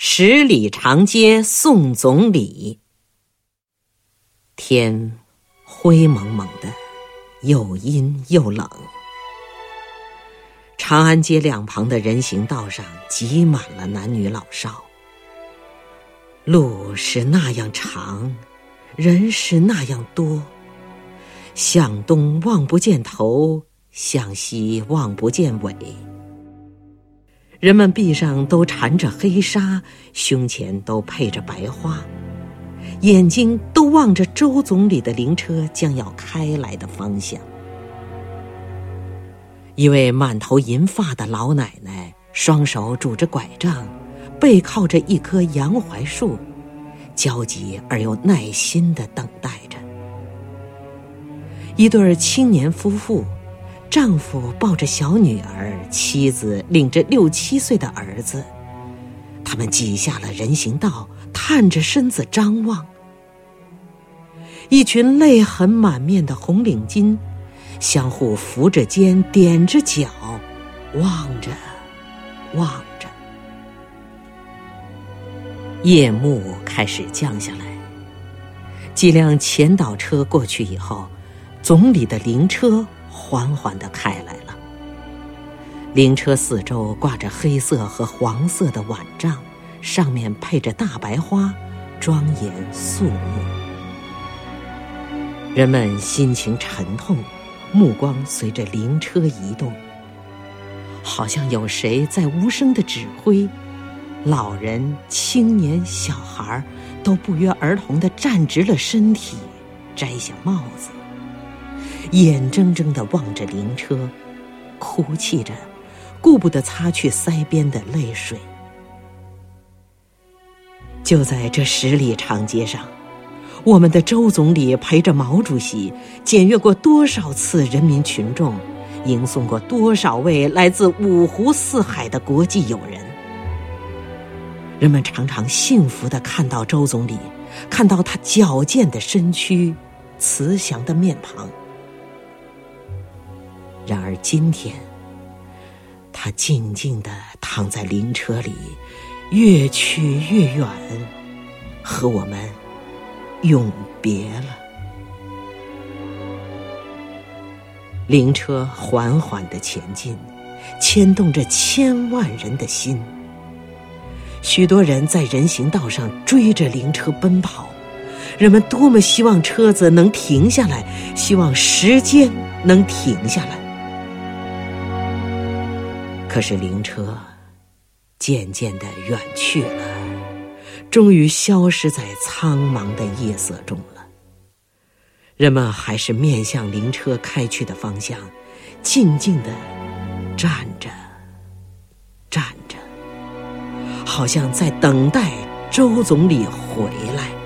十里长街送总理。天灰蒙蒙的，又阴又冷。长安街两旁的人行道上挤满了男女老少。路是那样长，人是那样多。向东望不见头，向西望不见尾。人们臂上都缠着黑纱，胸前都配着白花，眼睛都望着周总理的灵车将要开来的方向。一位满头银发的老奶奶，双手拄着拐杖，背靠着一棵洋槐树，焦急而又耐心地等待着。一对青年夫妇。丈夫抱着小女儿，妻子领着六七岁的儿子，他们挤下了人行道，探着身子张望。一群泪痕满面的红领巾，相互扶着肩，踮着脚，望着，望着。夜幕开始降下来，几辆前导车过去以后，总理的灵车。缓缓地开来了。灵车四周挂着黑色和黄色的碗帐，上面配着大白花，庄严肃穆。人们心情沉痛，目光随着灵车移动，好像有谁在无声的指挥。老人、青年、小孩都不约而同地站直了身体，摘下帽子。眼睁睁地望着灵车，哭泣着，顾不得擦去腮边的泪水。就在这十里长街上，我们的周总理陪着毛主席检阅过多少次人民群众，迎送过多少位来自五湖四海的国际友人。人们常常幸福地看到周总理，看到他矫健的身躯，慈祥的面庞。然而今天，他静静地躺在灵车里，越去越远，和我们永别了。灵车缓缓地前进，牵动着千万人的心。许多人在人行道上追着灵车奔跑，人们多么希望车子能停下来，希望时间能停下来。可是灵车渐渐的远去了，终于消失在苍茫的夜色中了。人们还是面向灵车开去的方向，静静的站着，站着，好像在等待周总理回来。